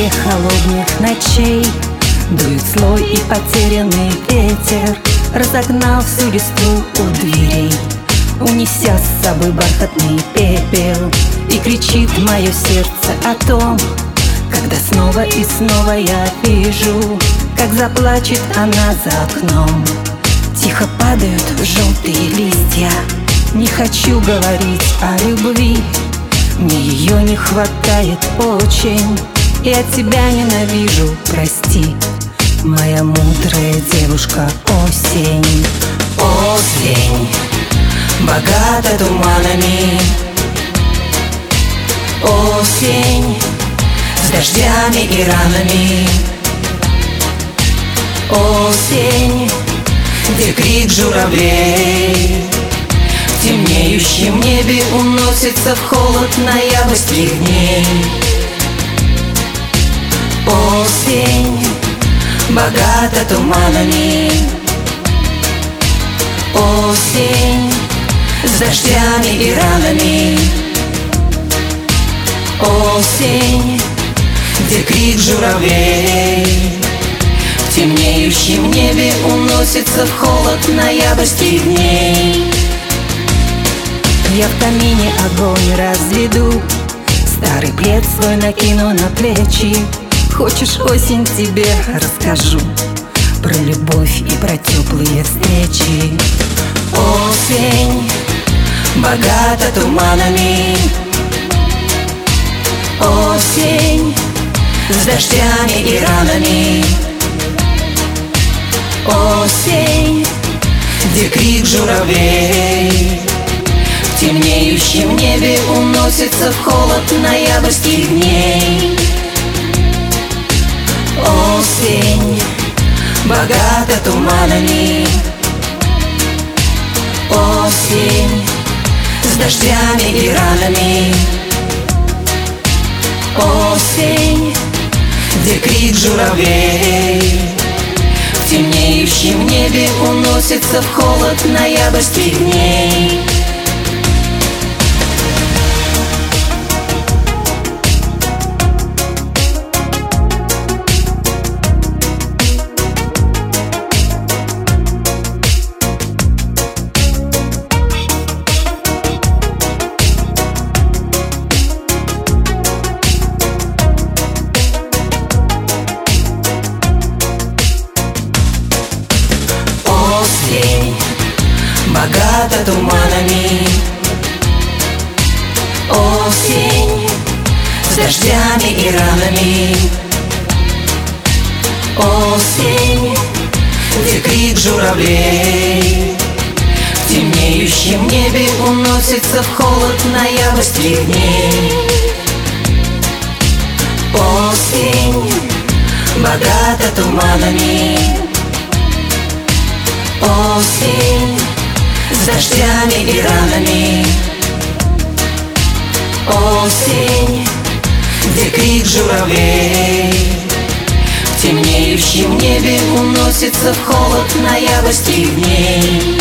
тебе холодных ночей. Дует слой и потерянный ветер Разогнал всю листву у дверей. Унеся с собой бархатный пепел И кричит мое сердце о том Когда снова и снова я вижу Как заплачет она за окном. Тихо падают желтые листья Не хочу говорить о любви Мне ее не хватает очень Я тебя ненавижу, прости. Моя мудрая девушка осень Осень. Богата туманами. Осень С дождями и ранами. Осень где крик журавлей. В темнеющем небе уносится в холод ноябрьских дней богата туманами. Осень с дождями и ранами. Осень, где крик журавлей в темнеющем небе уносится в холод ноябрьских дней. Я в камине огонь разведу Старый плед свой накину на плечи Хочешь осень тебе расскажу Про любовь и про теплые встречи. Осень богата туманами. Осень с дождями и ранами. Осень Где крик журавлей В темнеющем небе уносится в холод ноябрьских дней Осень богата туманами. Осень с дождями и ранами. Осень, где крик журавлей. Темнеющем небе уносится в холод ноябрьских дней осень Богата туманами. Осень С дождями и ранами. Осень Где крик журавлей. В темнеющем небе уносится в холод ноябрьских дней. Осень Богата туманами Осень с дождями и ранами Осень, где крик журавлей. В темнеющем небе уносится в холод ноябрьских дней